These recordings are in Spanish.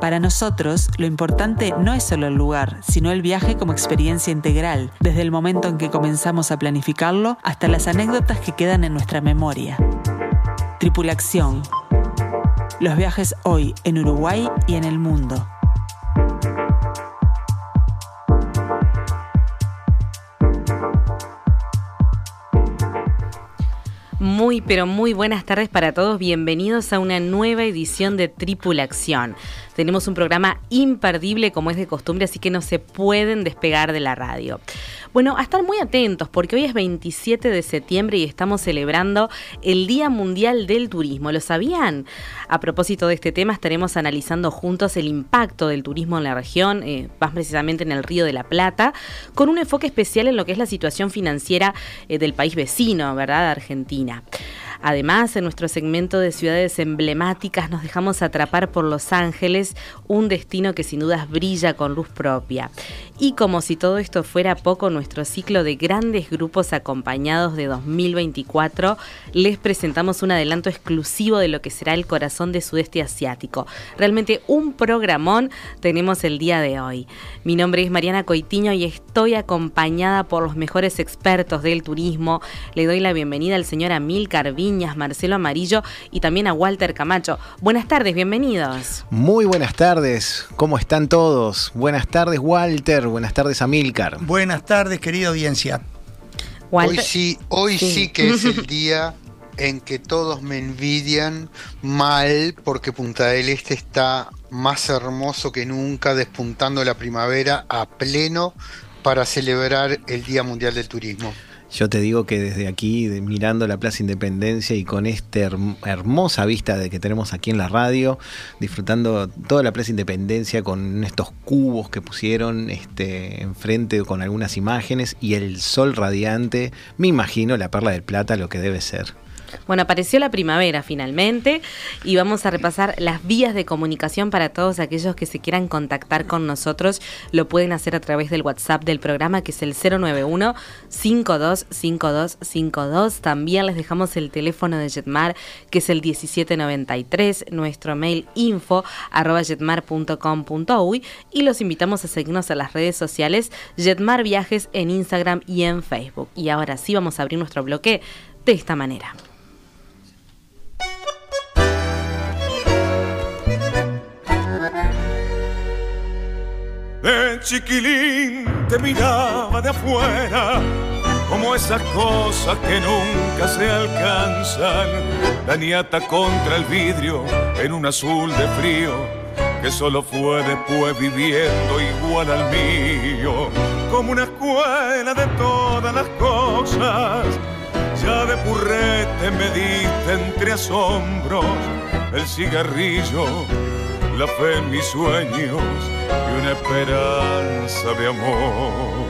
Para nosotros, lo importante no es solo el lugar, sino el viaje como experiencia integral, desde el momento en que comenzamos a planificarlo hasta las anécdotas que quedan en nuestra memoria. Tripulación. Los viajes hoy en Uruguay y en el mundo. Muy, pero muy buenas tardes para todos. Bienvenidos a una nueva edición de Tripulación. Tenemos un programa imperdible como es de costumbre, así que no se pueden despegar de la radio. Bueno, a estar muy atentos porque hoy es 27 de septiembre y estamos celebrando el Día Mundial del Turismo. ¿Lo sabían? A propósito de este tema, estaremos analizando juntos el impacto del turismo en la región, eh, más precisamente en el Río de la Plata, con un enfoque especial en lo que es la situación financiera eh, del país vecino, ¿verdad? Argentina. Además, en nuestro segmento de ciudades emblemáticas nos dejamos atrapar por Los Ángeles, un destino que sin dudas brilla con luz propia. Y como si todo esto fuera poco, nuestro ciclo de grandes grupos acompañados de 2024, les presentamos un adelanto exclusivo de lo que será el corazón de sudeste asiático. Realmente un programón tenemos el día de hoy. Mi nombre es Mariana Coitiño y estoy acompañada por los mejores expertos del turismo. Le doy la bienvenida al señor Amilcar Viñas, Marcelo Amarillo y también a Walter Camacho. Buenas tardes, bienvenidos. Muy buenas tardes, ¿cómo están todos? Buenas tardes, Walter. Buenas tardes, Amilcar. Buenas tardes, querida audiencia. Hoy sí, hoy sí. que es el día en que todos me envidian mal porque Punta del Este está más hermoso que nunca, despuntando la primavera a pleno para celebrar el Día Mundial del Turismo. Yo te digo que desde aquí, mirando la Plaza Independencia y con esta hermosa vista de que tenemos aquí en la radio, disfrutando toda la Plaza Independencia con estos cubos que pusieron este, enfrente con algunas imágenes y el sol radiante, me imagino la Perla del Plata lo que debe ser. Bueno, apareció la primavera finalmente y vamos a repasar las vías de comunicación para todos aquellos que se quieran contactar con nosotros. Lo pueden hacer a través del WhatsApp del programa que es el 091 525252. También les dejamos el teléfono de Jetmar que es el 1793, nuestro mail info arroba jetmar.com.uy y los invitamos a seguirnos a las redes sociales Jetmar Viajes en Instagram y en Facebook. Y ahora sí vamos a abrir nuestro bloque de esta manera. Chiquilín te miraba de afuera, como esas cosas que nunca se alcanzan. La niata contra el vidrio en un azul de frío, que solo fue después viviendo igual al mío, como una escuela de todas las cosas. Ya de purrete me diste entre asombros el cigarrillo la fe en mis sueños y una esperanza de amor.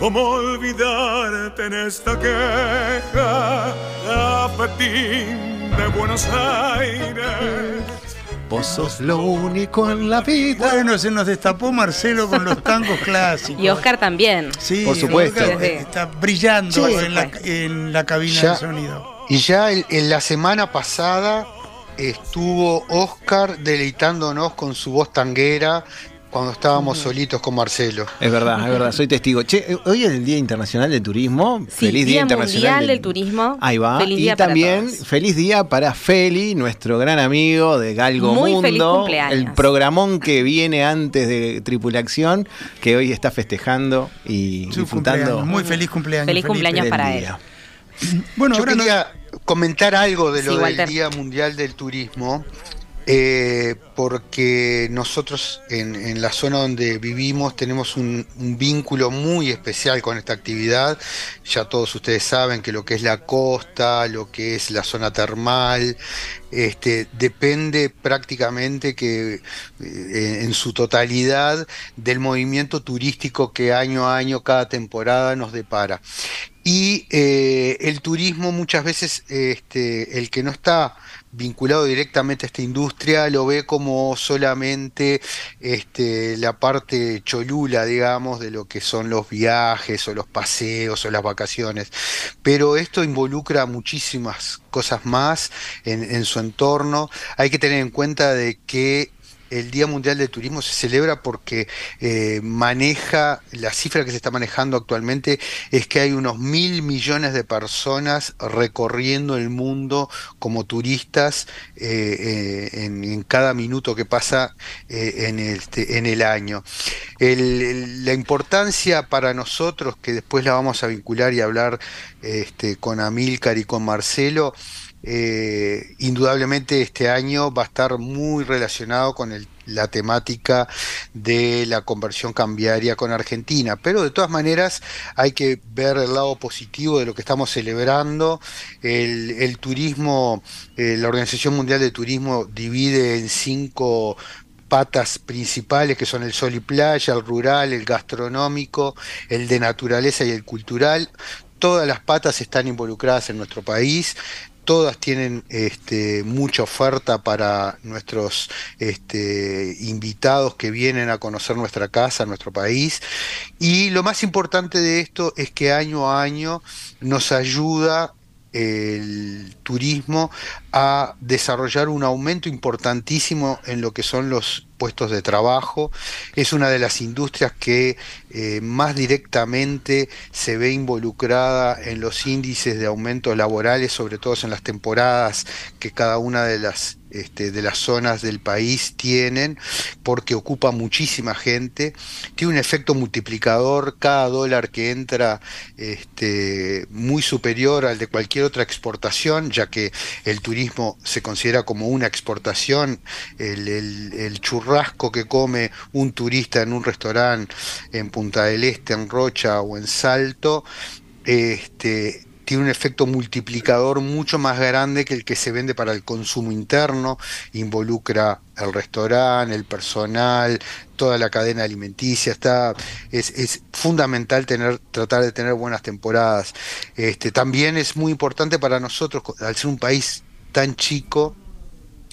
¿Cómo olvidarte en esta queja, Tapetín de Buenos Aires? Vos sos lo único en la vida. Bueno, se nos destapó Marcelo con los tangos clásicos. Y Oscar también. Sí, por supuesto. está brillando en, la, en, la, cabina de sonido. Y ya en la semana pasada estuvo Oscar deleitándonos con su voz tanguera cuando estábamos solitos con Marcelo. Es verdad, es verdad, soy testigo. Che, eh, hoy es el Día Internacional del Turismo. feliz Día, Internacional del... Turismo. Ahí va. Feliz y también feliz día para Feli, nuestro gran amigo de Galgo Muy Mundo. Feliz cumpleaños. El programón que viene antes de Tripulación, que hoy está festejando y disfrutando. Muy feliz cumpleaños. Feliz, cumpleaños para él. Bueno, Yo quería comentar algo de lo del Día Mundial del Turismo. Eh, porque nosotros en, la zona donde vivimos tenemos un, vínculo muy especial con esta actividad. Ya todos ustedes saben que lo que es la costa, lo que es la zona termal, este, depende prácticamente que eh, en su totalidad del movimiento turístico que año a año, cada temporada nos depara. Y eh, el turismo muchas veces, este, el que no está vinculado directamente a esta industria lo ve como solamente este, la parte cholula, digamos, de lo que son los viajes o los paseos o las vacaciones. Pero esto involucra muchísimas cosas más en, en su entorno. Hay que tener en cuenta de que el Día Mundial del Turismo se celebra porque eh, maneja, la cifra que se está manejando actualmente es que hay unos mil millones de personas recorriendo el mundo como turistas eh, eh, en, cada minuto que pasa en, este, en el año. la importancia para nosotros, que después la vamos a vincular y hablar este, con Amílcar y con Marcelo, eh, indudablemente este año va a estar muy relacionado con la temática de la conversión cambiaria con Argentina, pero de todas maneras hay que ver el lado positivo de lo que estamos celebrando. El, turismo, eh, la Organización Mundial de Turismo divide en cinco patas principales que son el sol y playa, el rural, el gastronómico, el de naturaleza y el cultural. Todas las patas están involucradas en nuestro país todas tienen este, mucha oferta para nuestros este, invitados que vienen a conocer nuestra casa, nuestro país. Y lo más importante de esto es que año a año nos ayuda el turismo a desarrollar un aumento importantísimo en lo que son los puestos de trabajo. Es una de las industrias que eh, más directamente se ve involucrada en los índices de aumentos laborales, sobre todo en las temporadas que cada una de las este, de las zonas del país tienen, porque ocupa muchísima gente, tiene un efecto multiplicador, cada dólar que entra este, muy superior al de cualquier otra exportación, ya que el turismo se considera como una exportación, el, el churrasco que come un turista en un restaurante en Punta del Este, en Rocha o en Salto, este, tiene un efecto multiplicador mucho más grande que el que se vende para el consumo interno, involucra el restaurante, el personal, toda la cadena alimenticia, está, es, fundamental tener, tratar de tener buenas temporadas. Este, también es muy importante para nosotros, al ser un país tan chico,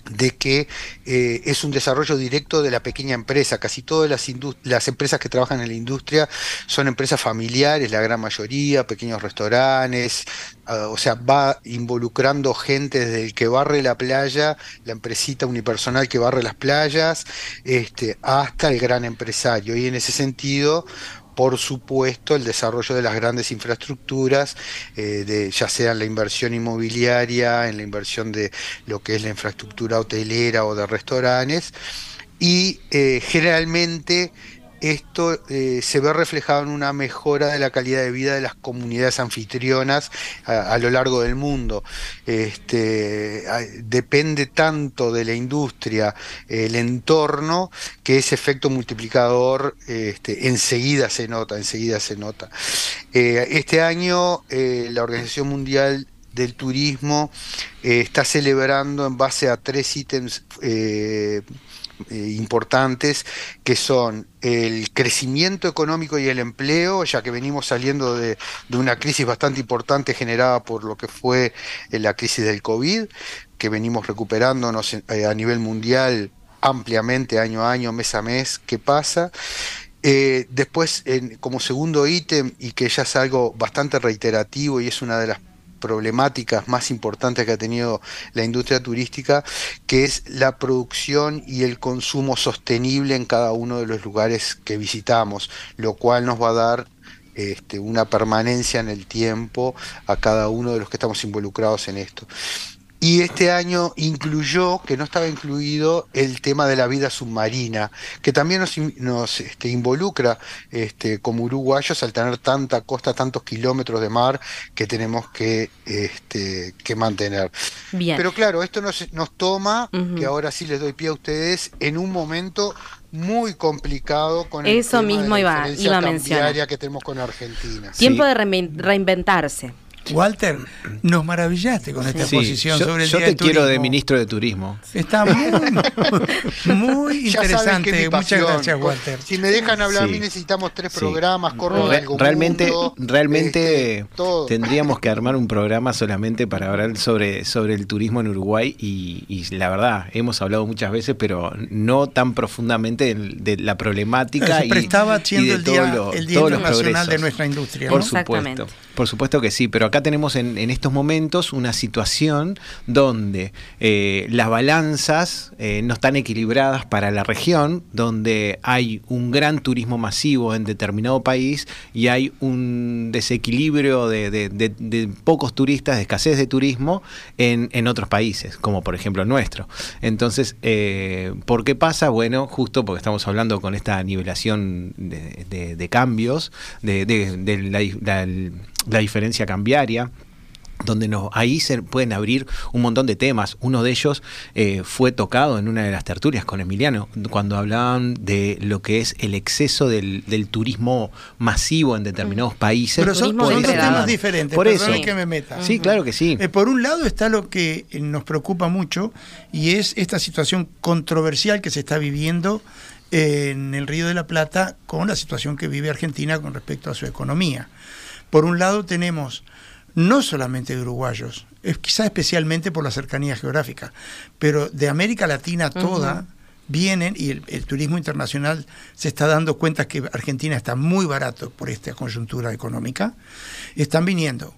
de que eh, es un desarrollo directo de la pequeña empresa. Casi todas las, empresas que trabajan en la industria son empresas familiares, la gran mayoría, pequeños restaurantes, ah, o sea, va involucrando gente desde el que barre la playa, la empresita unipersonal que barre las playas, este, hasta el gran empresario. Y en ese sentido, por supuesto, el desarrollo de las grandes infraestructuras, eh, ya sea en la inversión inmobiliaria, en la inversión de lo que es la infraestructura hotelera o de restaurantes, y eh, generalmente esto eh, se ve reflejado en una mejora de la calidad de vida de las comunidades anfitrionas a, lo largo del mundo. Este, depende tanto de la industria, el entorno, que ese efecto multiplicador este, enseguida se nota, enseguida se nota. Eh, este año eh, la Organización Mundial del Turismo está celebrando en base a tres ítems eh, importantes que son el crecimiento económico y el empleo, ya que venimos saliendo de, una crisis bastante importante generada por lo que fue eh, la crisis del COVID, que venimos recuperándonos eh, a nivel mundial ampliamente año a año, mes a mes, ¿qué pasa? después, como segundo ítem, y que ya es algo bastante reiterativo y es una de las problemáticas más importantes que ha tenido la industria turística, que es la producción y el consumo sostenible en cada uno de los lugares que visitamos, lo cual nos va a dar este, una permanencia en el tiempo a cada uno de los que estamos involucrados en esto. Y este año incluyó, que no estaba incluido, el tema de la vida submarina, que también nos, este, involucra este, como uruguayos al tener tanta costa, tantos kilómetros de mar que tenemos que, este, que mantener. Pero claro, esto nos, nos toma, que ahora sí les doy pie a ustedes, en un momento muy complicado con el Eso mismo iba, iba a mencionar. que tenemos con Argentina. Tiempo de reinventarse. Walter, nos maravillaste con esta exposición sobre el yo te quiero de ministro de Turismo. Está muy, muy interesante. Muchas gracias, Walter. Si me dejan hablar a mí necesitamos tres programas, corro Realmente, realmente este, tendríamos que armar un programa solamente para hablar sobre, sobre el turismo en Uruguay y, la verdad, hemos hablado muchas veces, pero no tan profundamente de, la problemática. Se prestaba siendo el Día, el día Internacional de nuestra industria. Por supuesto. Por supuesto que sí, pero acá tenemos en, estos momentos una situación donde eh, las balanzas eh, no están equilibradas para la región, donde hay un gran turismo masivo en determinado país y hay un desequilibrio de, pocos turistas, de escasez de turismo en, otros países, como por ejemplo el nuestro. Entonces, eh, ¿por qué pasa? Bueno, justo porque estamos hablando con esta nivelación de, cambios, de, la diferencia cambiaria donde nos, ahí se pueden abrir un montón de temas. Uno de ellos eh, fue tocado en una de las tertulias con Emiliano, cuando hablaban de lo que es el exceso del, turismo masivo en determinados países. Pero son, dos temas diferentes, por eso que me meta. Sí, claro que sí. Eh, por un lado está lo que nos preocupa mucho y es esta situación controversial que se está viviendo en el Río de la Plata con la situación que vive Argentina con respecto a su economía. Por un lado tenemos no solamente de uruguayos, es quizá especialmente por la cercanía geográfica, pero de América Latina toda vienen y el, turismo internacional se está dando cuenta que Argentina está muy barato por esta coyuntura económica, están viniendo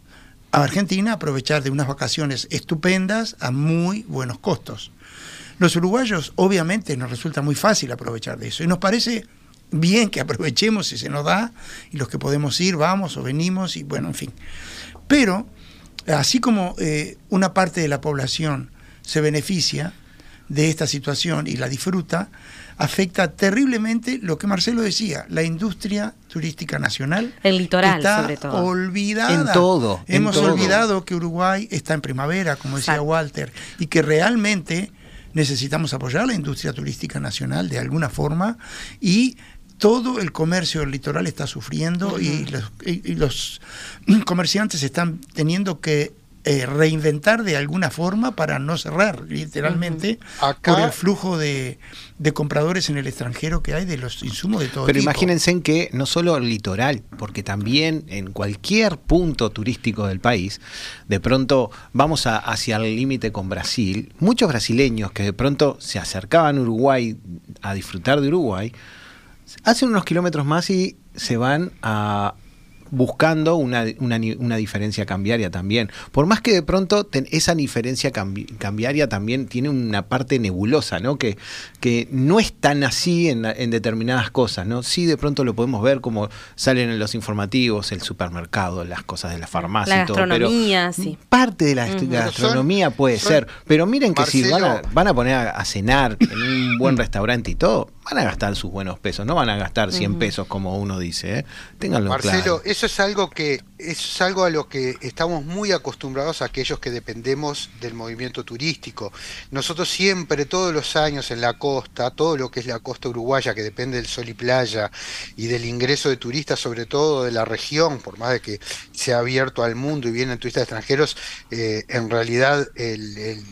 a Argentina a aprovechar de unas vacaciones estupendas a muy buenos costos. Los uruguayos obviamente nos resulta muy fácil aprovechar de eso y nos parece bien que aprovechemos si se nos da, y los que podemos ir, vamos o venimos, y bueno, en fin. Pero, así como eh, una parte de la población se beneficia de esta situación y la disfruta, afecta terriblemente lo que Marcelo decía, la industria turística nacional. El litoral, está sobre todo. Olvidada. En todo. Hemos olvidado que Uruguay está en primavera, como decía Walter, y que realmente necesitamos apoyar la industria turística nacional de alguna forma y todo el comercio del litoral está sufriendo y, los, comerciantes están teniendo que eh, reinventar de alguna forma para no cerrar, literalmente, por el flujo de, compradores en el extranjero que hay de los insumos de todo Pero imagínense en que no solo el litoral, porque también en cualquier punto turístico del país, de pronto vamos hacia el límite con Brasil, muchos brasileños que de pronto se acercaban a Uruguay a disfrutar de Uruguay, hacen unos kilómetros más y se van a, buscando una, una, diferencia cambiaria también. Por más que de pronto esa diferencia cambiaria también tiene una parte nebulosa, ¿no? Que, que no es tan así en, determinadas cosas, ¿no? Sí, de pronto lo podemos ver como salen en los informativos, el supermercado, las cosas de la farmacia la y todo. Gastronomía, sí. Parte de la gastronomía puede ser, pero miren que si van a, van a poner a, cenar en un buen restaurante y todo, van a gastar sus buenos pesos, no van a gastar 100 pesos como uno dice, ¿eh? Ténganlo Marcelo, eso es algo que eso es algo a lo que estamos muy acostumbrados aquellos que dependemos del movimiento turístico. Nosotros siempre, todos los años en la costa, todo lo que es la costa uruguaya, que depende del sol y playa y del ingreso de turistas, sobre todo de la región, por más de que se ha abierto al mundo y vienen turistas extranjeros, eh, en realidad el,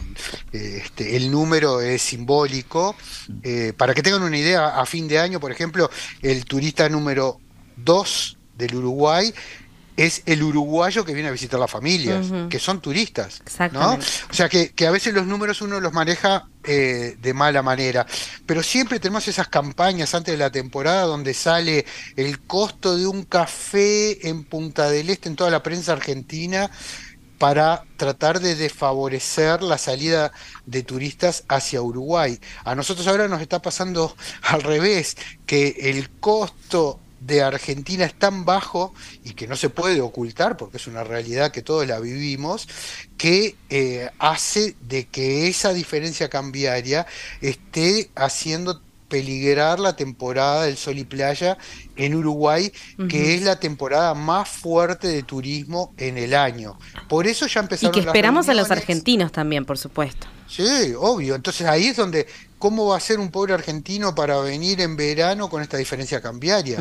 este, el, número es simbólico. Eh, para que tengan una idea, a fin de año, por ejemplo, el turista número 2 del Uruguay es el uruguayo que viene a visitar las familias, que son turistas. ¿no? O sea que, a veces los números uno los maneja eh, de mala manera, pero siempre tenemos esas campañas antes de la temporada donde sale el costo de un café en Punta del Este en toda la prensa argentina para tratar de desfavorecer la salida de turistas hacia Uruguay. A nosotros ahora nos está pasando al revés, que el costo de Argentina es tan bajo y que no se puede ocultar porque es una realidad que todos la vivimos, que eh, hace de que esa diferencia cambiaria esté haciendo peligrar la temporada del sol y playa en Uruguay, que es la temporada más fuerte de turismo en el año. Por eso ya empezaron Y que esperamos a los argentinos también, por supuesto. Sí, obvio. Entonces ahí es donde ¿cómo va a ser un pobre argentino para venir en verano con esta diferencia cambiaria?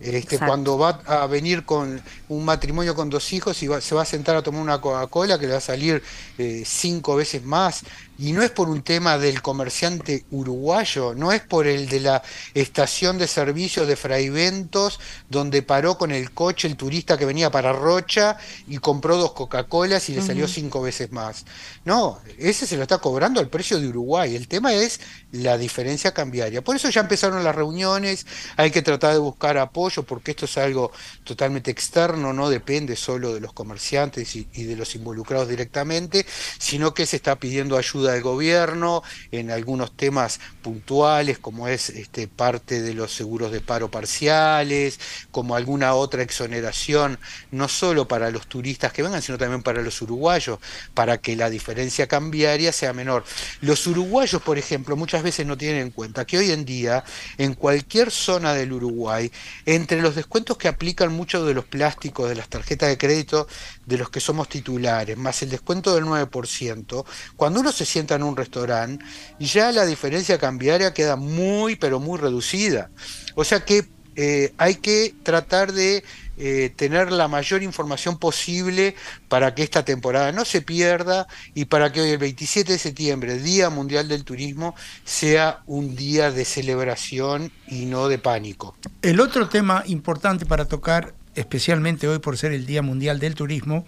este, cuando va a venir con un matrimonio con dos hijos y se va a sentar a tomar una Coca-Cola que le va a salir eh, cinco veces más. Y no es por un tema del comerciante uruguayo, no es por el de la estación de servicio de Fraiventos, donde paró con el coche el turista que venía para Rocha y compró dos Coca-Colas y le salió cinco veces más. No, ese se lo está cobrando al precio de Uruguay. El tema es la diferencia cambiaria. Por eso ya empezaron las reuniones, hay que tratar de buscar apoyo porque esto es algo totalmente externo, no depende solo de los comerciantes y, de los involucrados directamente, sino que se está pidiendo ayuda del gobierno en algunos temas puntuales, como es este, parte de los seguros de paro parciales, como alguna otra exoneración, no solo para los turistas que vengan, sino también para los uruguayos, para que la diferencia cambiaria sea menor. Los uruguayos, por ejemplo, muchas veces no tienen en cuenta que hoy en día, en cualquier zona del Uruguay, entre los descuentos que aplican muchos de los plásticos de las tarjetas de crédito de los que somos titulares, más el descuento del 9%, cuando uno se en un restaurante, ya la diferencia cambiaria queda muy, pero muy reducida. O sea que eh, hay que tratar de eh, tener la mayor información posible para que esta temporada no se pierda y para que hoy el 27 de septiembre, Día Mundial del Turismo, sea un día de celebración y no de pánico. El otro tema importante para tocar especialmente hoy por ser el Día Mundial del Turismo,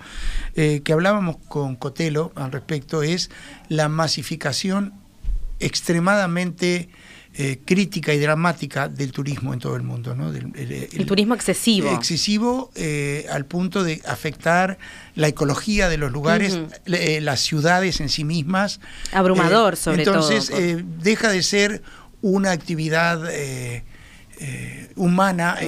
eh, que hablábamos con Cotelo al respecto, es la masificación extremadamente eh, crítica y dramática del turismo en todo el mundo. ¿no? el, turismo excesivo. Excesivo eh, al punto de afectar la ecología de los lugares, las ciudades en sí mismas. Abrumador, sobre todo. Entonces, deja de ser una actividad humana,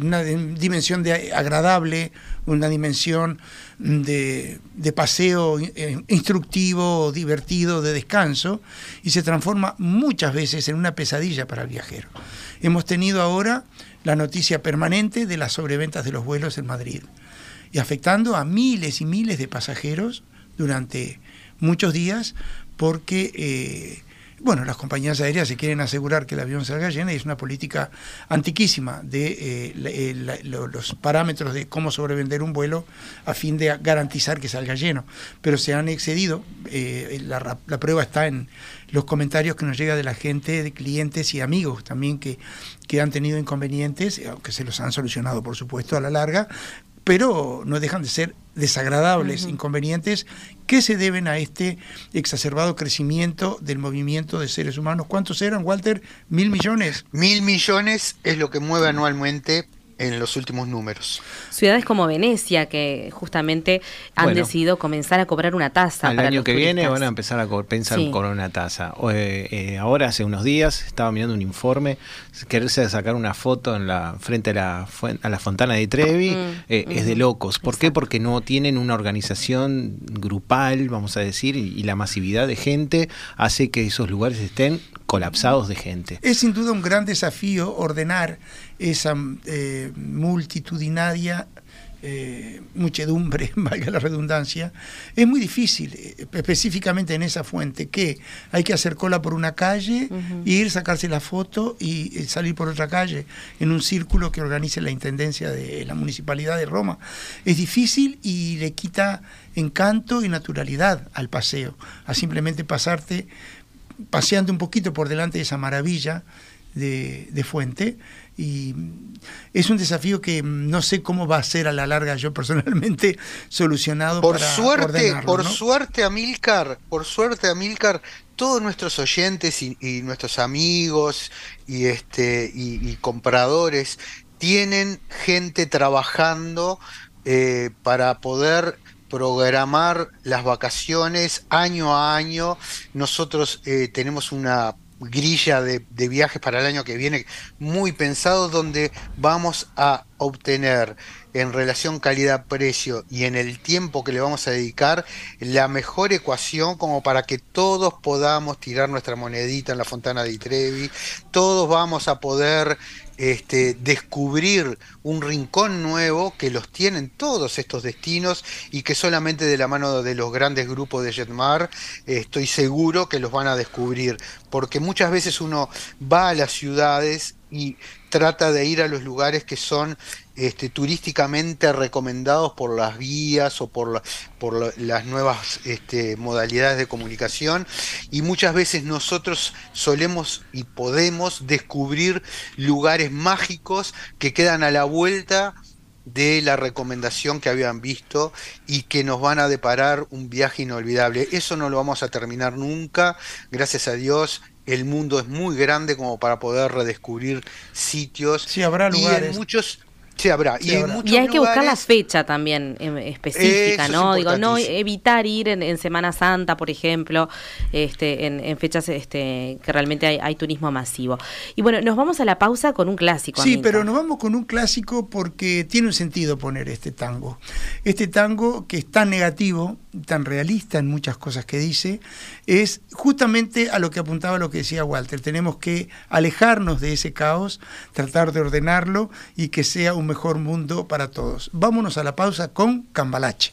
una dimensión de agradable, una dimensión de, paseo eh, instructivo, divertido, de descanso, y se transforma muchas veces en una pesadilla para el viajero. Hemos tenido ahora la noticia permanente de las sobreventas de los vuelos en Madrid, y afectando a miles y miles de pasajeros durante muchos días, porque eh, bueno, las compañías aéreas se quieren asegurar que el avión salga lleno y es una política antiquísima de eh, eh, los parámetros de cómo sobrevender un vuelo a fin de garantizar que salga lleno. Pero se han excedido, eh, la, prueba está en los comentarios que nos llega de la gente, de clientes y amigos también que, que han tenido inconvenientes, aunque se los han solucionado por supuesto a la larga, pero no dejan de ser desagradables, inconvenientes, que se deben a este exacerbado crecimiento del movimiento de seres humanos. ¿Cuántos eran, Walter? ¿Mil millones? Mil millones es lo que mueve anualmente en los últimos números. Ciudades como Venecia, que justamente han decidido comenzar a cobrar una tasa. El año que viene van a empezar a pensar en cobrar una tasa. Eh, eh, ahora, hace unos días, estaba mirando un informe, quererse sacar una foto en la frente a la, a la Fontana de Trevi mm, eh, es de locos. ¿Por qué? Porque no tienen una organización grupal, vamos a decir, y la masividad de gente hace que esos lugares estén colapsados de gente. Es sin duda un gran desafío ordenar esa eh, multitudinaria eh, muchedumbre, valga la redundancia, es muy difícil, eh, específicamente en esa fuente, que hay que hacer cola por una calle, ir, sacarse la foto y salir por otra calle, en un círculo que organice la Intendencia de la Municipalidad de Roma. Es difícil y le quita encanto y naturalidad al paseo, a simplemente pasarte paseando un poquito por delante de esa maravilla de, fuente. Y es un desafío que no sé cómo va a ser a la larga. Yo personalmente solucionado por suerte por suerte Amilcar por suerte Amilcar todos nuestros oyentes y, nuestros amigos y este y, compradores tienen gente trabajando eh, para poder programar las vacaciones año a año. Nosotros eh, tenemos una grilla de, viajes para el año que viene muy pensado donde vamos a obtener en relación calidad-precio y en el tiempo que le vamos a dedicar la mejor ecuación como para que todos podamos tirar nuestra monedita en la Fontana de Trevi, todos vamos a poder este, descubrir un rincón nuevo que los tienen todos estos destinos y que solamente de la mano de los grandes grupos de Jetmar estoy seguro que los van a descubrir, porque muchas veces uno va a las ciudades y trata de ir a los lugares que son este, turísticamente recomendados por las vías o por, por las nuevas este, modalidades de comunicación y muchas veces nosotros solemos y podemos descubrir lugares mágicos que quedan a la vuelta de la recomendación que habían visto y que nos van a deparar un viaje inolvidable. Eso no lo vamos a terminar nunca, gracias a Dios el mundo es muy grande como para poder redescubrir sitios. Sí, habrá lugares. Y muchos Sí, habrá. y, hay que buscar la fecha también em, específica, ¿no? Digo, no evitar ir en, Semana Santa, por ejemplo, este, en, fechas este, que realmente hay, turismo masivo. Y bueno, nos vamos a la pausa con un clásico. Sí, pero nos vamos con un clásico porque tiene un sentido poner este tango. Este tango que es tan negativo, tan realista en muchas cosas que dice, es justamente a lo que apuntaba lo que decía Walter. Tenemos que alejarnos de ese caos, tratar de ordenarlo y que sea un mejor mundo para todos. Vámonos a la pausa con Cambalache.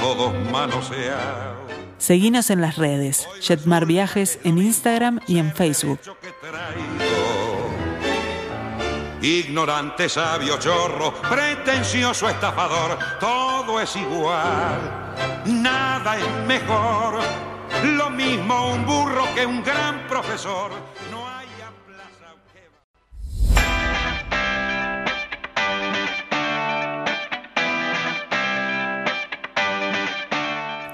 todos manoseados. Seguinos en las redes, Jetmar Viajes en Instagram y en Facebook. Ignorante, sabio, chorro, pretencioso, estafador, todo es igual, nada es mejor. Lo mismo un burro que un gran profesor.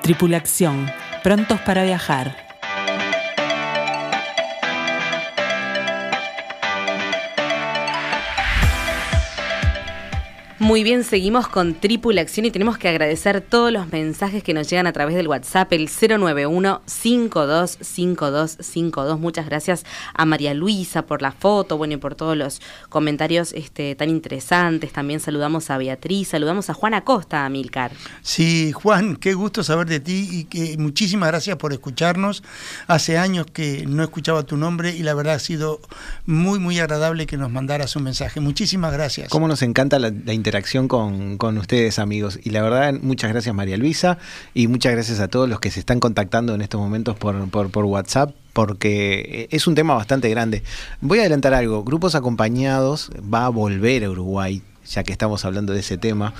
Tripulación, prontos para viajar. Muy bien, seguimos con Tripula Acción y tenemos que agradecer todos los mensajes que nos llegan a través del WhatsApp, el 091-525252. Muchas gracias a María Luisa por la foto, bueno, y por todos los comentarios este, tan interesantes. También saludamos a Beatriz, saludamos a Juan Acosta, a Milcar. Sí, Juan, qué gusto saber de ti y que muchísimas gracias por escucharnos. Hace años que no escuchaba tu nombre y la verdad ha sido muy, muy agradable que nos mandaras un mensaje. Muchísimas gracias. Cómo nos encanta la, la interacción acción con, con, ustedes, amigos. Y la verdad, muchas gracias María Luisa y muchas gracias a todos los que se están contactando en estos momentos por, por, por WhatsApp porque es un tema bastante grande. Voy a adelantar algo, Grupos Acompañados va a volver a Uruguay ya que estamos hablando de ese tema.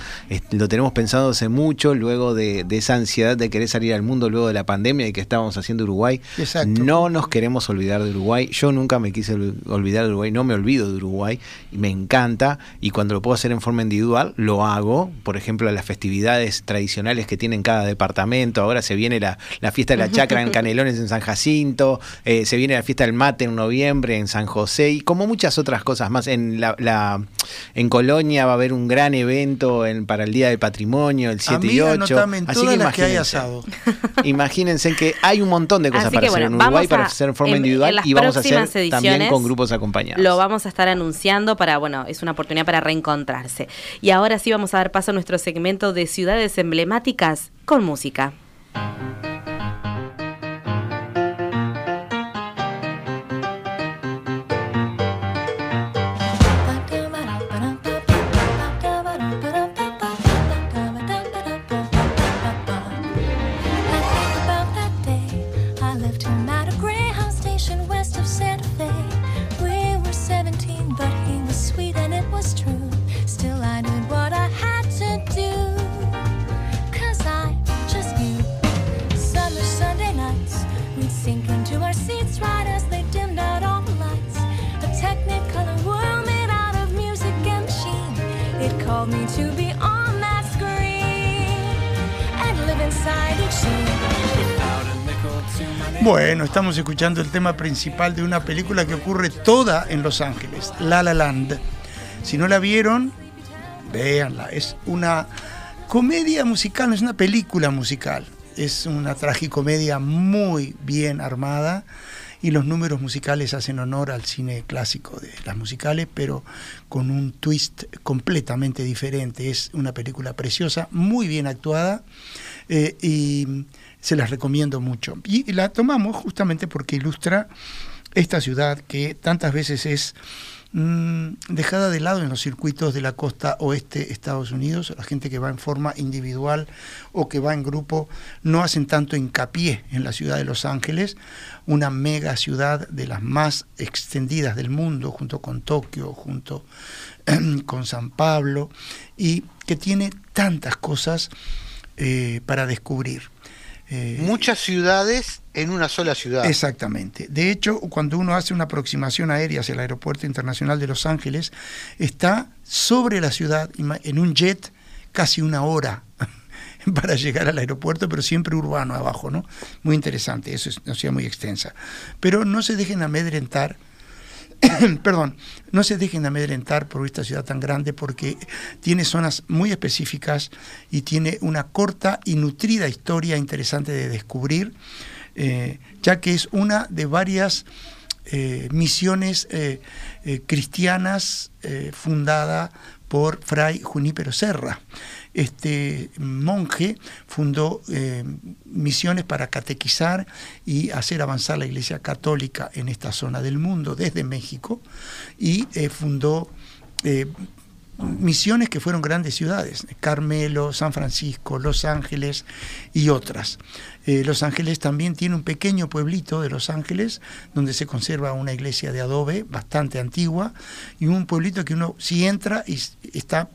Lo tenemos pensado hace mucho, luego de, esa ansiedad de querer salir al mundo luego de la pandemia y que estábamos haciendo Uruguay. No nos queremos olvidar de Uruguay. Yo nunca me quise olvidar de Uruguay, no me olvido de Uruguay y me encanta. Y cuando lo puedo hacer en forma individual, lo hago. Por ejemplo, las festividades tradicionales que tienen cada departamento. Ahora se viene la, fiesta de la chacra en Canelones en San Jacinto, eh, se viene la fiesta del mate en noviembre en San José y como muchas otras cosas más. En, la en Colonia va a haber un gran evento para el Día del Patrimonio, el 7 y 8. Así que, imagínense, que hay asado. imagínense que hay un montón de cosas para hacer en Uruguay, para hacer en forma individual y vamos a hacer también con grupos acompañados. Lo vamos a estar anunciando para, bueno, es una oportunidad para reencontrarse. Y ahora sí vamos a dar paso a nuestro segmento de ciudades emblemáticas con música. Bueno, estamos escuchando el tema principal de una película que ocurre toda en Los Ángeles, La La Land. Si no la vieron, véanla. Es una comedia musical, es una película musical. Es una tragicomedia muy bien armada y los números musicales hacen honor al cine clásico de las musicales, pero con un twist completamente diferente. Es una película preciosa, muy bien actuada eh, y se las recomiendo mucho. Y la tomamos justamente porque ilustra esta ciudad que tantas veces es mm, dejada de lado en los circuitos de la costa oeste de Estados Unidos. La gente que va en forma individual o que va en grupo no hacen tanto hincapié en la ciudad de Los Ángeles, una mega ciudad de las más extendidas del mundo, junto con Tokio, junto con San Pablo, y que tiene tantas cosas eh, para descubrir. Eh, Muchas ciudades en una sola ciudad. Exactamente. De hecho, cuando uno hace una aproximación aérea hacia el Aeropuerto Internacional de Los Ángeles, está sobre la ciudad, en un jet, casi una hora para llegar al aeropuerto, pero siempre urbano abajo, ¿no? Muy interesante, eso es una ciudad muy extensa. Pero no se dejen amedrentar perdón, no se dejen amedrentar por esta ciudad tan grande porque tiene zonas muy específicas y tiene una corta y nutrida historia interesante de descubrir, eh, ya que es una de varias eh, misiones eh, cristianas fundada por Fray Junípero Serra este monje fundó eh, misiones para catequizar y hacer avanzar la Iglesia Católica en esta zona del mundo desde México y eh, fundó eh, misiones que fueron grandes ciudades, Carmelo, San Francisco, Los Ángeles y otras. Los Ángeles también tiene un pequeño pueblito de Los Ángeles donde se conserva una iglesia de adobe bastante antigua y un pueblito que uno si entra y está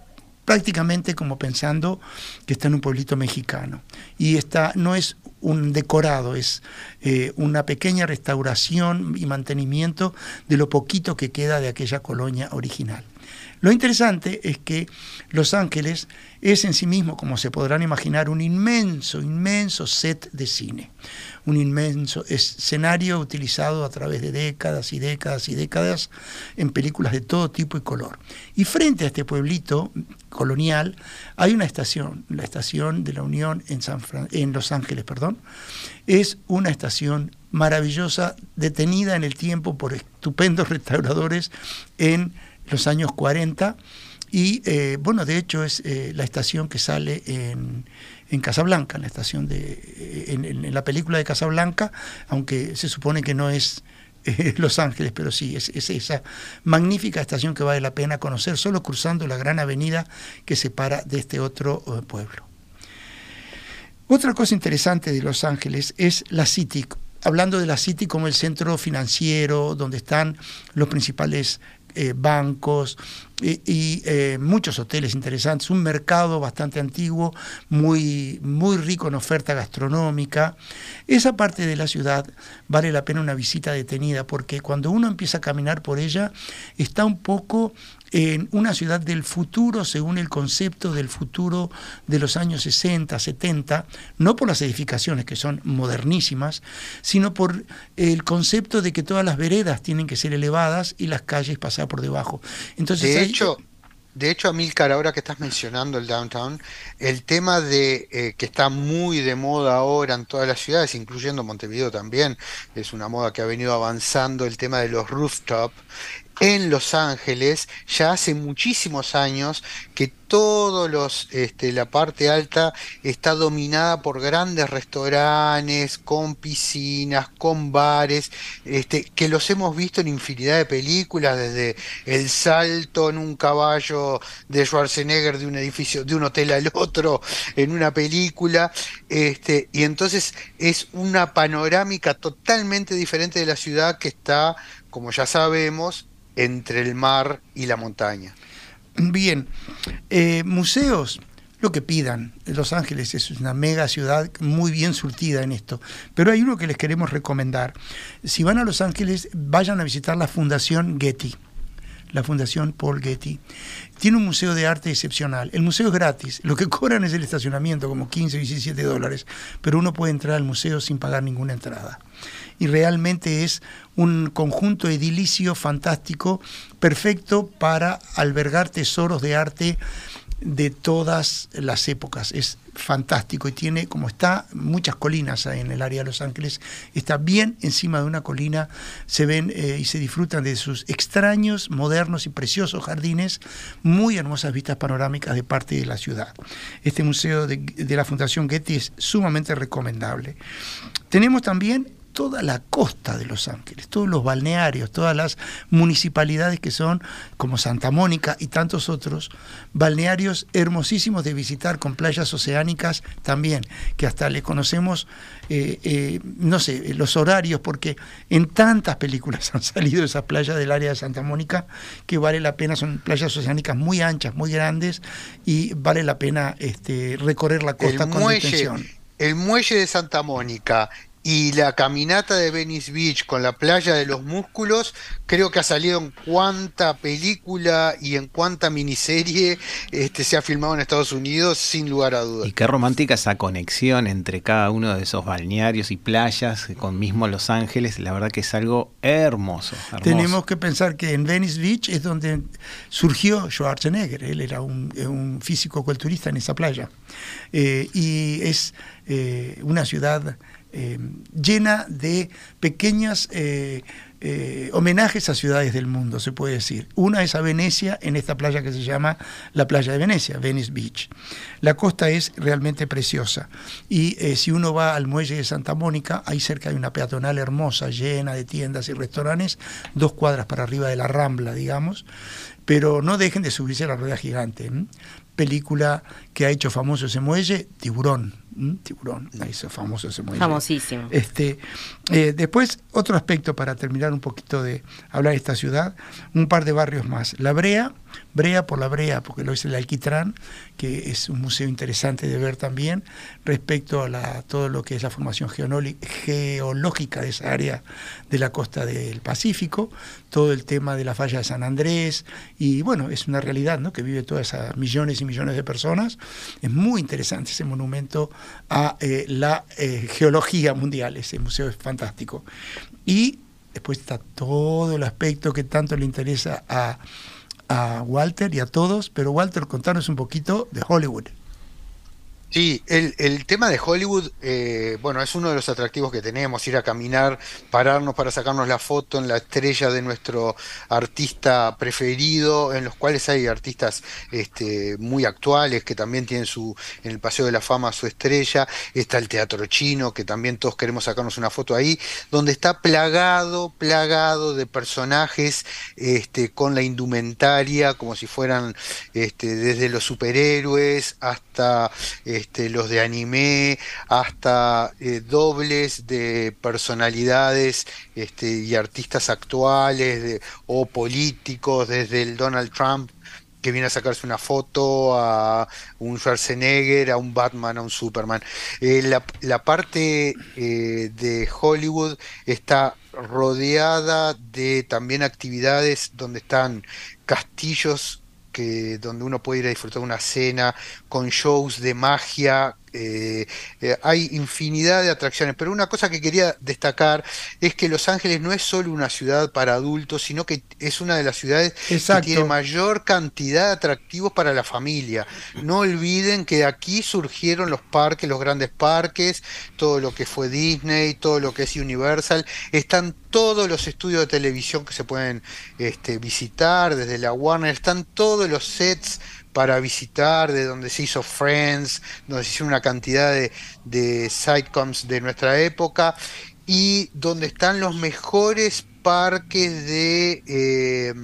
prácticamente como pensando que está en un pueblito mexicano. Y está, no es un decorado, es eh, una pequeña restauración y mantenimiento de lo poquito que queda de aquella colonia original. Lo interesante es que Los Ángeles es en sí mismo, como se podrán imaginar, un inmenso, inmenso set de cine un inmenso escenario utilizado a través de décadas y décadas y décadas en películas de todo tipo y color. Y frente a este pueblito colonial hay una estación, la estación de la Unión en, San en Los Ángeles, perdón. Es una estación maravillosa, detenida en el tiempo por estupendos restauradores en los años 40 y eh, bueno, de hecho es eh, la estación que sale en, en Casablanca, en la estación de, en, la película de Casablanca, aunque se supone que no es eh, Los Ángeles, pero sí, es, esa magnífica estación que vale la pena conocer solo cruzando la gran avenida que separa de este otro eh, pueblo. Otra cosa interesante de Los Ángeles es la City, hablando de la City como el centro financiero, donde están los principales eh, bancos y, eh, muchos hoteles interesantes, un mercado bastante antiguo, muy, muy rico en oferta gastronómica. Esa parte de la ciudad vale la pena una visita detenida porque cuando uno empieza a caminar por ella está un poco en una ciudad del futuro según el concepto del futuro de los años 60, 70, no por las edificaciones que son modernísimas, sino por el concepto de que todas las veredas tienen que ser elevadas y las calles pasar por debajo. Entonces, de hecho, de hecho, Amilcar, ahora que estás mencionando el downtown, el tema de eh, que está muy de moda ahora en todas las ciudades, incluyendo Montevideo también, es una moda que ha venido avanzando, el tema de los rooftop, en Los Ángeles ya hace muchísimos años que todos los este, la parte alta está dominada por grandes restaurantes con piscinas con bares este, que los hemos visto en infinidad de películas desde el salto en un caballo de Schwarzenegger de un edificio de un hotel al otro en una película este, y entonces es una panorámica totalmente diferente de la ciudad que está como ya sabemos entre el mar y la montaña. Bien, eh, museos, lo que pidan. Los Ángeles es una mega ciudad muy bien surtida en esto. Pero hay uno que les queremos recomendar. Si van a Los Ángeles, vayan a visitar la Fundación Getty. La Fundación Paul Getty. Tiene un museo de arte excepcional. El museo es gratis. Lo que cobran es el estacionamiento, como 15 o 17 dólares. Pero uno puede entrar al museo sin pagar ninguna entrada. Y realmente es un conjunto edilicio fantástico, perfecto para albergar tesoros de arte de todas las épocas. Es fantástico y tiene, como está, muchas colinas en el área de Los Ángeles. Está bien encima de una colina, se ven eh, y se disfrutan de sus extraños, modernos y preciosos jardines, muy hermosas vistas panorámicas de parte de la ciudad. Este museo de, de la Fundación Getty es sumamente recomendable. Tenemos también toda la costa de Los Ángeles, todos los balnearios, todas las municipalidades que son, como Santa Mónica y tantos otros, balnearios hermosísimos de visitar con playas oceánicas también, que hasta le conocemos, eh, eh, no sé, los horarios, porque en tantas películas han salido esas playas del área de Santa Mónica que vale la pena, son playas oceánicas muy anchas, muy grandes y vale la pena este, recorrer la costa con muelle, El muelle de Santa Mónica y la caminata de Venice Beach con la playa de los músculos, creo que ha salido en cuánta película y en cuánta miniserie este, se ha filmado en Estados Unidos, sin lugar a dudas. Y qué romántica esa conexión entre cada uno de esos balnearios y playas, con mismo Los Ángeles, la verdad que es algo hermoso. Tenemos que pensar que en Venice Beach es donde surgió Schwarzenegger, él era un, físico culturista en esa playa. Eh, y es eh, una ciudad eh, llena de pequeñas eh, eh, homenajes a ciudades del mundo, se puede decir. Una es a Venecia, en esta playa que se llama la playa de Venecia, Venice Beach. La costa es realmente preciosa. Y si uno va al muelle de Santa Mónica, ahí cerca hay una peatonal hermosa, llena de tiendas y restaurantes, dos cuadras para arriba de la Rambla, digamos. Pero no dejen de subirse a la rueda gigante. Película que ha hecho famoso ese muelle, Tiburón tiburón, hizo famoso ese muelle. Famosísimo. Este, eh, después, otro aspecto para terminar un poquito de hablar de esta ciudad, un par de barrios más. La Brea, Brea por la Brea, porque lo es el Alquitrán, que es un museo interesante de ver también, respecto a todo lo que es la formación geológica de esa área de la costa del Pacífico, todo el tema de la falla de San Andrés, y bueno, es una realidad ¿no? que vive todas esas millones y millones de personas. Es muy interesante ese monumento a eh, la eh, geología mundial, ese museo es fantástico. Y después está todo el aspecto que tanto le interesa a a Walter y a todos, pero Walter, contanos un poquito de Hollywood. Sí, el, el, tema de Hollywood, eh, bueno, es uno de los atractivos que tenemos, ir a caminar, pararnos para sacarnos la foto en la estrella de nuestro artista preferido, en los cuales hay artistas este, muy actuales que también tienen su, en el Paseo de la Fama su estrella, está el Teatro Chino, que también todos queremos sacarnos una foto ahí, donde está plagado, plagado de personajes este, con la indumentaria, como si fueran este, desde los superhéroes hasta... Este, los de anime, hasta eh, dobles de personalidades este, y artistas actuales o políticos, desde el Donald Trump que viene a sacarse una foto, a un Schwarzenegger, a un Batman, a un Superman. Eh, la, parte eh, de Hollywood está rodeada de también actividades donde están castillos que donde uno puede ir a disfrutar una cena con shows de magia eh, eh, hay infinidad de atracciones, pero una cosa que quería destacar es que Los Ángeles no es solo una ciudad para adultos, sino que es una de las ciudades que tiene mayor cantidad de atractivos para la familia. No olviden que de aquí surgieron los parques, los grandes parques, todo lo que fue Disney, todo lo que es Universal, están todos los estudios de televisión que se pueden este, visitar, desde la Warner, están todos los sets para visitar, de donde se hizo Friends, donde se hizo una cantidad de, de sitcoms de nuestra época, y donde están los mejores parques de, eh,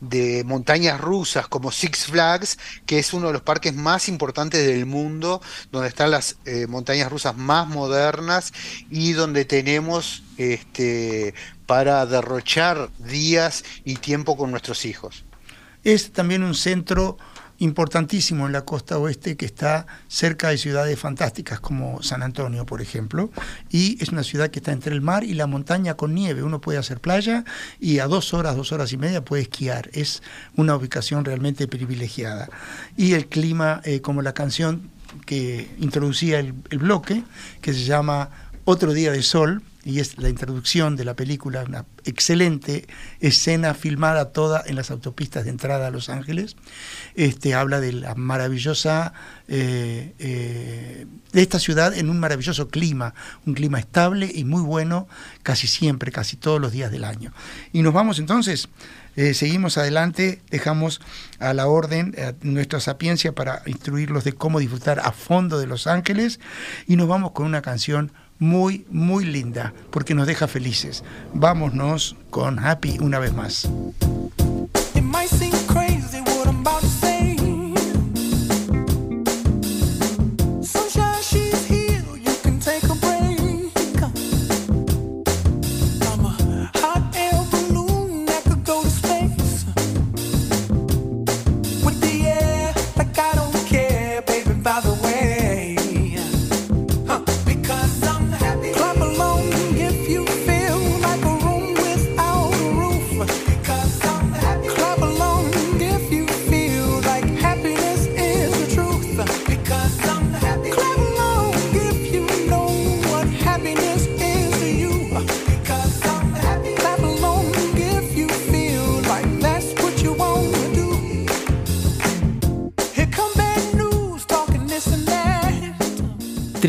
de montañas rusas como Six Flags, que es uno de los parques más importantes del mundo, donde están las eh, montañas rusas más modernas y donde tenemos este, para derrochar días y tiempo con nuestros hijos. Es también un centro importantísimo en la costa oeste que está cerca de ciudades fantásticas como San Antonio, por ejemplo, y es una ciudad que está entre el mar y la montaña con nieve. Uno puede hacer playa y a dos horas, dos horas y media puede esquiar. Es una ubicación realmente privilegiada. Y el clima, eh, como la canción que introducía el, el bloque, que se llama Otro día de sol, y es la introducción de la película, una excelente escena filmada toda en las autopistas de entrada a Los Ángeles. Este, habla de la maravillosa, eh, eh, de esta ciudad en un maravilloso clima, un clima estable y muy bueno casi siempre, casi todos los días del año. Y nos vamos entonces. Eh, seguimos adelante, dejamos a la orden nuestra sapiencia para instruirlos de cómo disfrutar a fondo de Los Ángeles y nos vamos con una canción muy, muy linda, porque nos deja felices. Vámonos con Happy una vez más.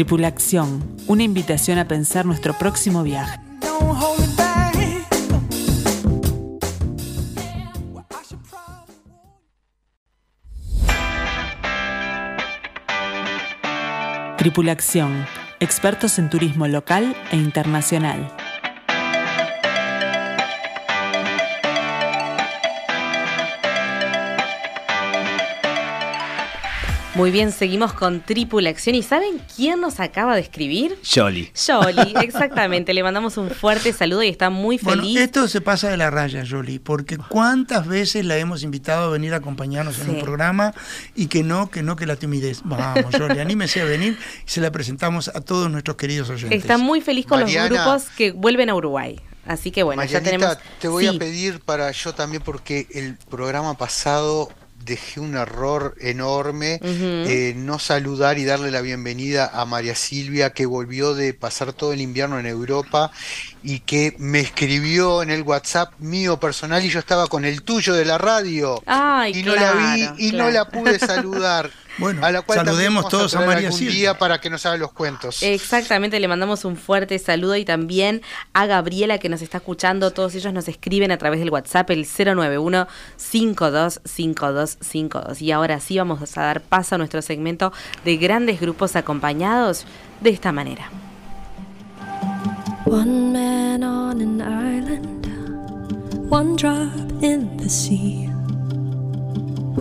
Tripulación, una invitación a pensar nuestro próximo viaje. Tripulación, expertos en turismo local e internacional. Muy bien, seguimos con Tripulación. ¿Y saben quién nos acaba de escribir? Jolly. Jolly, exactamente. Le mandamos un fuerte saludo y está muy feliz. Bueno, esto se pasa de la raya, Jolly, porque cuántas veces la hemos invitado a venir a acompañarnos en un programa y que no, que no, que la timidez. Vamos, Jolly, anímese a venir y se la presentamos a todos nuestros queridos oyentes. Está muy feliz con los grupos que vuelven a Uruguay. Así que bueno, ya tenemos. Te voy a pedir para yo también, porque el programa pasado dejé un error enorme eh, no saludar y darle la bienvenida a María Silvia que volvió de pasar todo el invierno en Europa y que me escribió en el WhatsApp mío personal y yo estaba con el tuyo de la radio y no la vi y no la pude saludar. Bueno, a la cual saludemos todos a, María Silvia para que nos haga los cuentos. Exactamente, le mandamos un fuerte saludo y también a Gabriela que nos está escuchando. Todos ellos nos escriben a través del WhatsApp el 091 525252. Y ahora sí vamos a dar paso a nuestro segmento de grandes grupos acompañados de esta manera. One man on an island, one drop in the sea.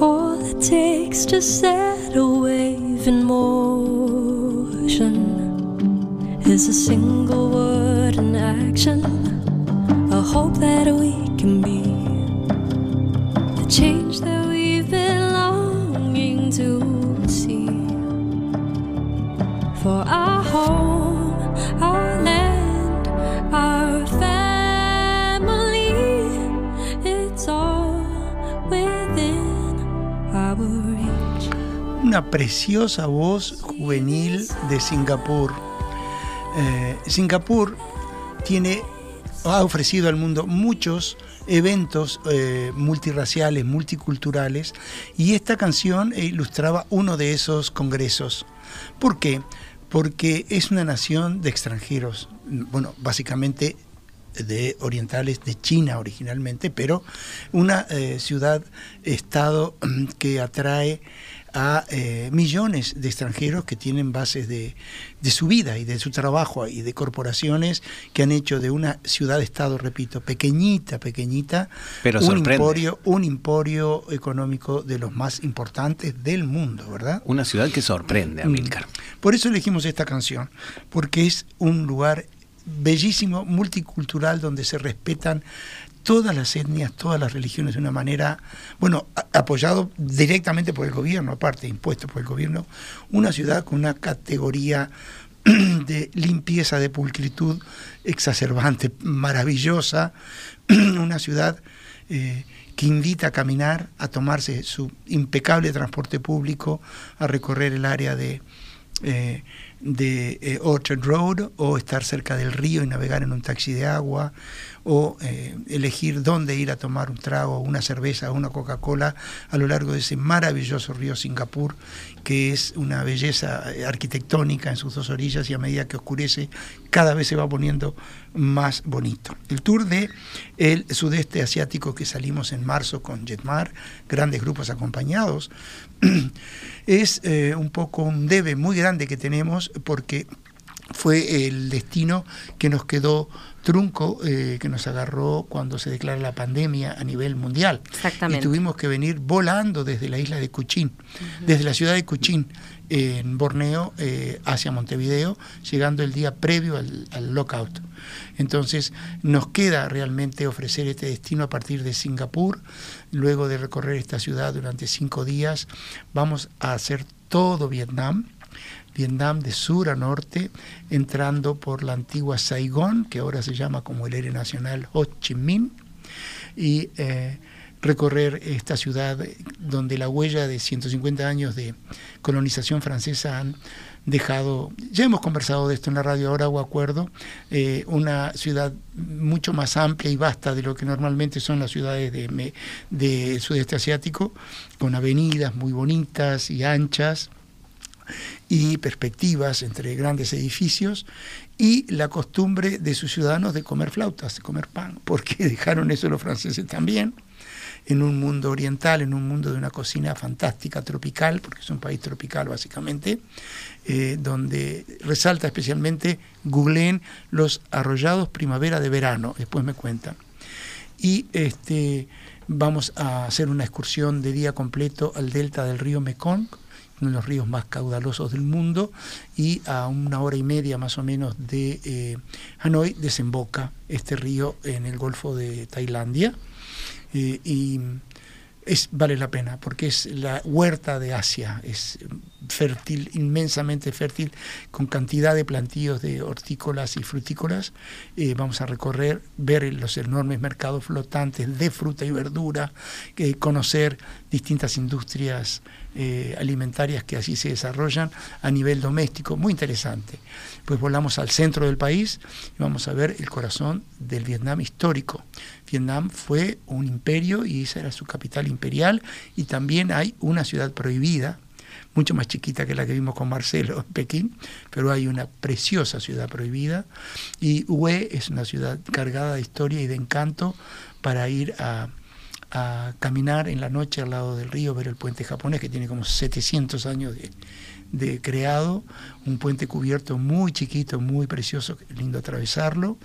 All it takes to set a wave in motion is a single word in action, a hope that we can be the change that we've been longing to see for our home, our Una preciosa voz juvenil de Singapur. Eh, Singapur tiene, ha ofrecido al mundo muchos eventos eh, multirraciales, multiculturales, y esta canción ilustraba uno de esos congresos. ¿Por qué? Porque es una nación de extranjeros, bueno, básicamente de orientales de China originalmente, pero una eh, ciudad-estado que atrae a eh, millones de extranjeros que tienen bases de, su vida y de su trabajo y de corporaciones que han hecho de una ciudad-estado, repito, pequeñita, pequeñita, Pero un emporio, un emporio económico de los más importantes del mundo, ¿verdad? Una ciudad que sorprende, Amílcar. Por eso elegimos esta canción, porque es un lugar bellísimo, multicultural, donde se respetan todas las etnias, todas las religiones de una manera, bueno, apoyado directamente por el gobierno, aparte, impuesto por el gobierno, una ciudad con una categoría de limpieza, de pulcritud exacerbante, maravillosa, una ciudad eh, que invita a caminar, a tomarse su impecable transporte público, a recorrer el área de, eh, de eh, Orchard Road o estar cerca del río y navegar en un taxi de agua o eh, elegir dónde ir a tomar un trago, una cerveza o una Coca-Cola a lo largo de ese maravilloso río Singapur, que es una belleza eh, arquitectónica en sus dos orillas y a medida que oscurece cada vez se va poniendo más bonito. El tour de el sudeste asiático que salimos en marzo con Jetmar, grandes grupos acompañados, es eh, un poco un debe muy grande que tenemos porque fue el destino que nos quedó trunco eh, que nos agarró cuando se declara la pandemia a nivel mundial. Exactamente. Y tuvimos que venir volando desde la isla de Cuchín, desde la ciudad de Cuchín, en Borneo, eh, hacia Montevideo, llegando el día previo al, lockout. Entonces, nos queda realmente ofrecer este destino a partir de Singapur. Luego de recorrer esta ciudad durante cinco días, vamos a hacer todo Vietnam Vietnam de sur a norte, entrando por la antigua Saigón, que ahora se llama como el héroe nacional Ho Chi Minh, y eh, recorrer esta ciudad donde la huella de 150 años de colonización francesa han dejado, ya hemos conversado de esto en la radio, ahora hago acuerdo, eh, una ciudad mucho más amplia y vasta de lo que normalmente son las ciudades de, de sudeste asiático, con avenidas muy bonitas y anchas, y perspectivas entre grandes edificios y la costumbre de sus ciudadanos de comer flautas, de comer pan, porque dejaron eso los franceses también en un mundo oriental, en un mundo de una cocina fantástica, tropical, porque es un país tropical básicamente, eh, donde resalta especialmente, googleen los arrollados primavera de verano, después me cuentan. Y este, vamos a hacer una excursión de día completo al delta del río Mekong, uno de los ríos más caudalosos del mundo, y a una hora y media más o menos de eh, Hanoi desemboca este río en el Golfo de Tailandia. Eh, y es, vale la pena, porque es la huerta de Asia, es fértil, inmensamente fértil, con cantidad de plantíos de hortícolas y frutícolas. Eh, vamos a recorrer, ver los enormes mercados flotantes de fruta y verdura, conocer distintas industrias eh, alimentarias que así se desarrollan a nivel doméstico, muy interesante. Pues volamos al centro del país y vamos a ver el corazón del Vietnam histórico. Vietnam fue un imperio y esa era su capital imperial y también hay una ciudad prohibida, mucho más chiquita que la que vimos con Marcelo en Pekín, pero hay una preciosa ciudad prohibida. Y Hue es una ciudad cargada de historia y de encanto para ir a a caminar en la noche al lado del río, ver el puente japonés que tiene como 700 años de, creado, un puente cubierto muy chiquito, muy precioso, lindo atravesarlo.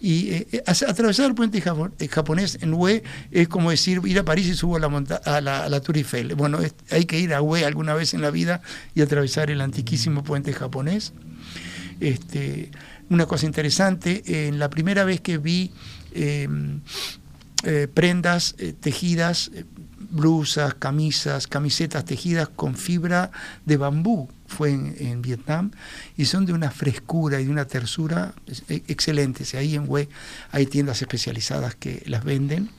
Y eh, eh, atravesar el puente eh, japonés en Hue es como decir ir a París y subo a la, a la, a la Tour Eiffel. Bueno, hay que ir a Hue alguna vez en la vida y atravesar el antiquísimo puente japonés. Este, una cosa interesante, en la primera vez que vi eh, prendas tejidas, blusas, camisas, camisetas tejidas con fibra de bambú, fue en, Vietnam, y son de una frescura y de una tersura excelentes. Ahí en Hue hay tiendas especializadas que las venden.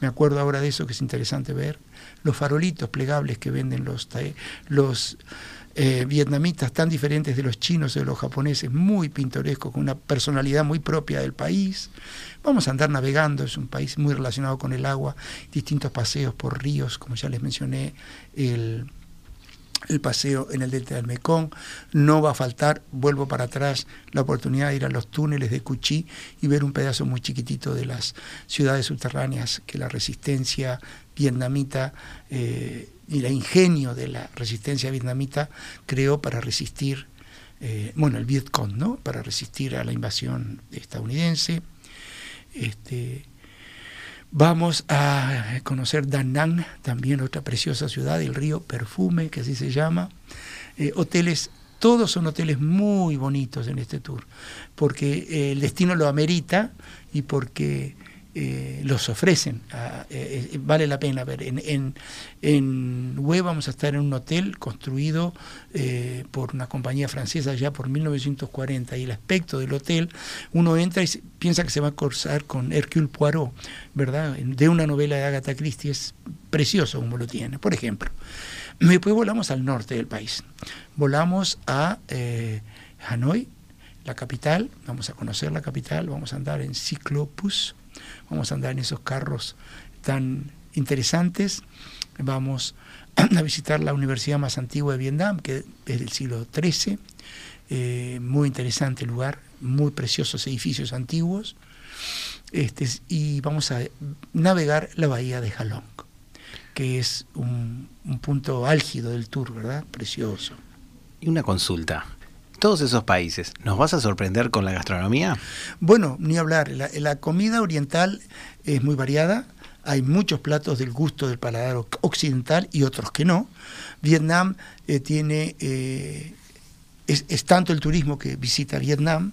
Me acuerdo ahora de eso que es interesante ver. Los farolitos plegables que venden los, los vietnamitas tan diferentes de los chinos o de los japoneses, muy pintorescos, con una personalidad muy propia del país. Vamos a andar navegando, es un país muy relacionado con el agua, distintos paseos por ríos, como ya les mencioné, el, paseo en el delta del Mekong. No va a faltar, vuelvo para atrás, la oportunidad de ir a los túneles de Cuchí y ver un pedazo muy chiquitito de las ciudades subterráneas que la resistencia vietnamita eh, y el ingenio de la resistencia vietnamita creó para resistir, eh, bueno, el Vietcong, ¿no? Para resistir a la invasión estadounidense. Este, vamos a conocer Da Nang, también otra preciosa ciudad, el río Perfume, que así se llama. Eh, hoteles, todos son hoteles muy bonitos en este tour, porque el destino lo amerita y porque eh, los ofrecen. Ah, eh, eh, vale la pena ver. En, en, en Hue vamos a estar en un hotel construido por una compañía francesa ya por 1940 y el aspecto del hotel, uno entra y piensa que se va a cruzar con Hercule Poirot, ¿verdad? De una novela de Agatha Christie, es precioso como lo tiene, por ejemplo. Después volamos al norte del país. Volamos a Hanoi, la capital, vamos a conocer la capital, vamos a andar en Cyclopus, vamos a andar en esos carros tan interesantes, vamos a visitar la universidad más antigua de Vietnam, que es del siglo XIII, eh, muy interesante lugar, muy preciosos edificios antiguos, este, y vamos a navegar la bahía de Halong, que es un punto álgido del tour, ¿verdad? Precioso. Y una consulta todos esos países, ¿nos vas a sorprender con la gastronomía? Bueno, ni hablar. La, comida oriental es muy variada. Hay muchos platos del gusto del paladar occidental y otros que no. Vietnam eh, tiene, eh, es, tanto el turismo que visita Vietnam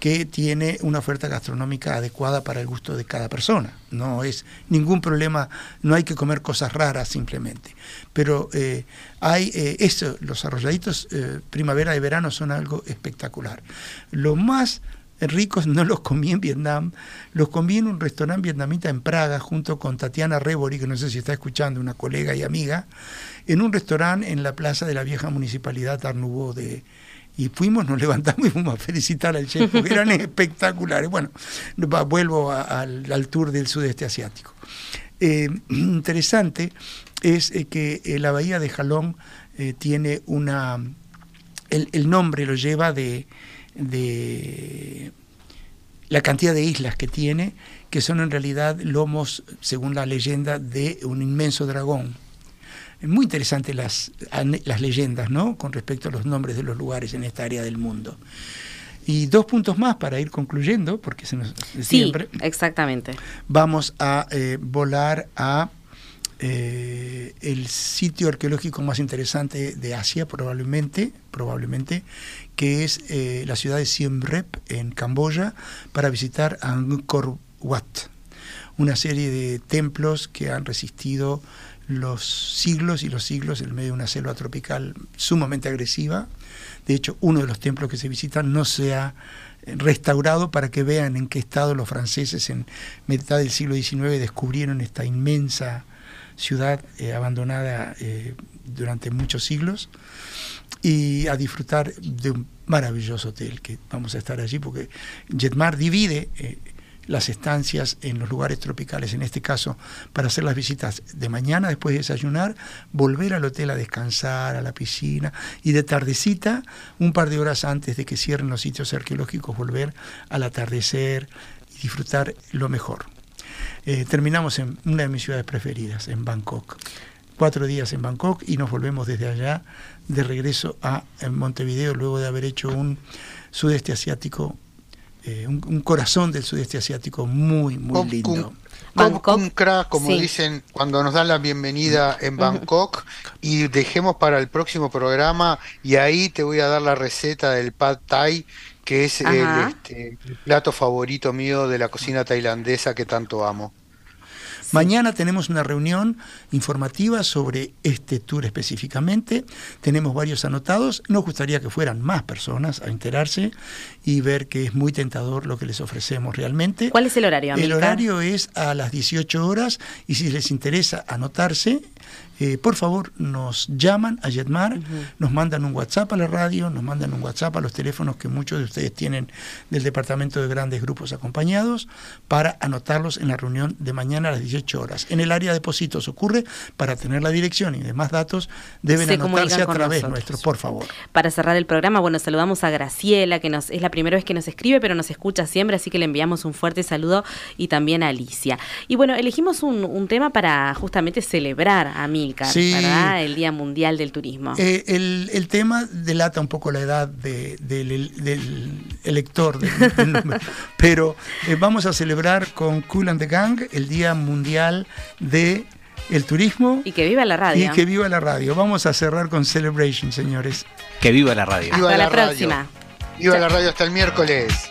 que tiene una oferta gastronómica adecuada para el gusto de cada persona. No es ningún problema, no hay que comer cosas raras simplemente. Pero eh, hay eh, eso, los arrolladitos eh, primavera y verano son algo espectacular. Lo más ricos no los comí en Vietnam, los comí en un restaurante vietnamita en Praga junto con Tatiana Rebori, que no sé si está escuchando, una colega y amiga, en un restaurante en la plaza de la vieja municipalidad Tarnubó de, y fuimos, nos levantamos y fuimos a felicitar al chef, porque eran espectaculares. Bueno, vuelvo al, tour del sudeste asiático. Eh, interesante es eh, que eh, la bahía de Jalón tiene una... El, nombre lo lleva de, de la cantidad de islas que tiene, que son en realidad lomos, según la leyenda, de un inmenso dragón muy interesantes las, las leyendas, ¿no? Con respecto a los nombres de los lugares en esta área del mundo. Y dos puntos más para ir concluyendo, porque se nos sí, exactamente. Vamos a eh, volar a eh, el sitio arqueológico más interesante de Asia, probablemente, probablemente, que es eh, la ciudad de Siem Reap en Camboya, para visitar Angkor Wat, una serie de templos que han resistido los siglos y los siglos en medio de una selva tropical sumamente agresiva. De hecho, uno de los templos que se visitan no se ha restaurado para que vean en qué estado los franceses en mitad del siglo XIX descubrieron esta inmensa ciudad eh, abandonada eh, durante muchos siglos y a disfrutar de un maravilloso hotel que vamos a estar allí porque Jetmar divide eh, las estancias en los lugares tropicales, en este caso, para hacer las visitas de mañana después de desayunar, volver al hotel a descansar, a la piscina y de tardecita, un par de horas antes de que cierren los sitios arqueológicos, volver al atardecer y disfrutar lo mejor. Eh, terminamos en una de mis ciudades preferidas, en Bangkok. Cuatro días en Bangkok y nos volvemos desde allá de regreso a Montevideo luego de haber hecho un sudeste asiático eh, un, corazón del sudeste asiático muy, muy lindo. Un crack, como dicen cuando nos dan la bienvenida en Bangkok, y dejemos para el próximo programa, y ahí te voy a dar la receta del pad thai, que es este, el plato favorito mío de la cocina tailandesa que tanto amo. Mañana tenemos una reunión informativa sobre este tour específicamente. Tenemos varios anotados. Nos gustaría que fueran más personas a enterarse y ver que es muy tentador lo que les ofrecemos realmente. ¿Cuál es el horario? El horario es a las 18 horas y si les interesa anotarse, eh, por favor nos llaman a Jetmar, nos mandan un WhatsApp a la radio, nos mandan un WhatsApp a los teléfonos que muchos de ustedes tienen del Departamento de Grandes Grupos Acompañados para anotarlos en la reunión de mañana a las 18 horas. En el área de depósitos ocurre, para tener la dirección y demás datos, deben anotarse a través nuestro, por favor. Para cerrar el programa, bueno, saludamos a Graciela, que nos es la primera vez que nos escribe, pero nos escucha siempre, así que le enviamos un fuerte saludo y también a Alicia. Y bueno, elegimos un, un tema para justamente celebrar a mí el Día Mundial del Turismo. Eh, el, tema delata un poco la edad del, elector, pero eh, vamos a celebrar con Cool and the Gang el Día Mundial de el turismo. Y que viva la radio. Y que viva la radio. Vamos a cerrar con Celebration, señores. Que viva la radio. Hasta la, próxima. Viva la radio hasta el miércoles.